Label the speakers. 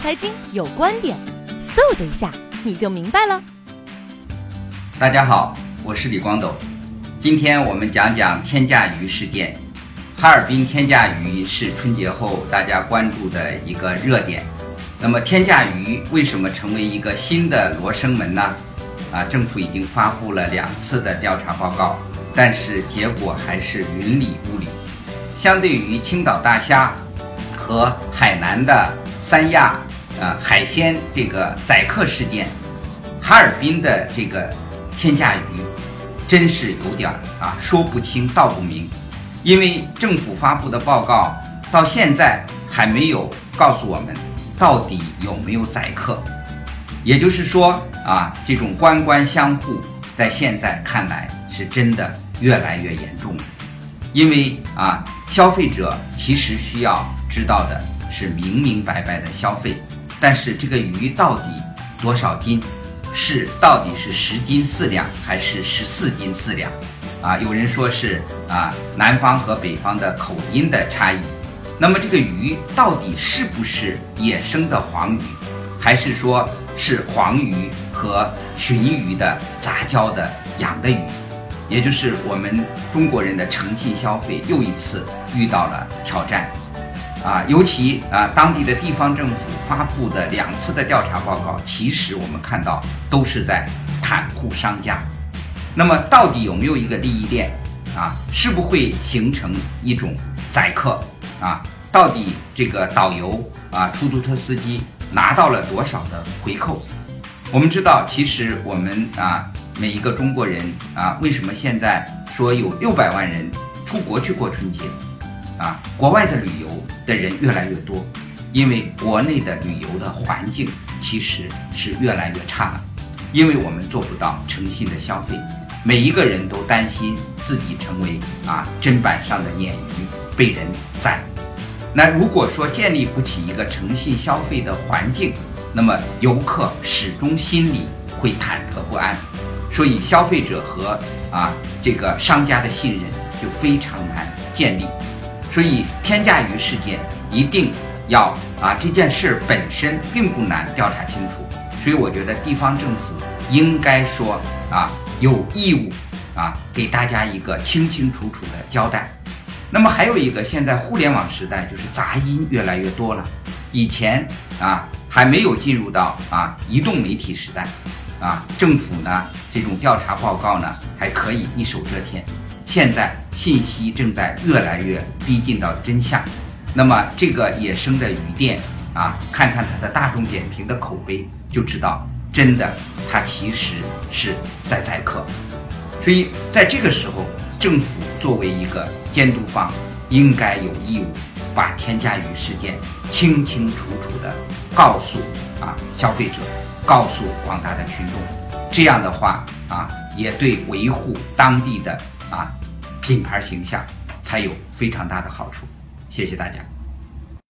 Speaker 1: 财经有观点，嗖的一下你就明白了。
Speaker 2: 大家好，我是李光斗，今天我们讲讲天价鱼事件。哈尔滨天价鱼是春节后大家关注的一个热点。那么天价鱼为什么成为一个新的罗生门呢？啊，政府已经发布了两次的调查报告，但是结果还是云里雾里。相对于青岛大虾和海南的三亚啊海鲜这个宰客事件，哈尔滨的这个天价鱼真是有点啊说不清道不明。因为政府发布的报告到现在还没有告诉我们到底有没有宰客，也就是说啊，这种官官相护在现在看来是真的越来越严重了。因为啊，消费者其实需要知道的是明明白白的消费，但是这个鱼到底多少斤，是到底是十斤四两还是十四斤四两？啊，有人说是啊，南方和北方的口音的差异。那么这个鱼到底是不是野生的黄鱼，还是说是黄鱼和鲟鱼的杂交的养的鱼？也就是我们中国人的诚信消费又一次遇到了挑战。啊，尤其啊，当地的地方政府发布的两次的调查报告，其实我们看到都是在袒护商家。那么到底有没有一个利益链啊？是不会形成一种宰客啊？到底这个导游啊、出租车司机拿到了多少的回扣？我们知道，其实我们啊每一个中国人啊，为什么现在说有六百万人出国去过春节啊？国外的旅游的人越来越多，因为国内的旅游的环境其实是越来越差了，因为我们做不到诚信的消费。每一个人都担心自己成为啊砧板上的鲶鱼被人宰。那如果说建立不起一个诚信消费的环境，那么游客始终心里会忐忑不安，所以消费者和啊这个商家的信任就非常难建立。所以天价鱼事件一定要啊这件事本身并不难调查清楚，所以我觉得地方政府应该说啊。有义务啊，给大家一个清清楚楚的交代。那么还有一个，现在互联网时代就是杂音越来越多了。以前啊还没有进入到啊移动媒体时代，啊政府呢这种调查报告呢还可以一手遮天。现在信息正在越来越逼近到真相。那么这个野生的鱼店啊，看看它的大众点评的口碑，就知道。真的，它其实是在宰客，所以在这个时候，政府作为一个监督方，应该有义务把天价鱼事件清清楚楚的告诉啊消费者，告诉广大的群众，这样的话啊，也对维护当地的啊品牌形象才有非常大的好处。谢谢大家。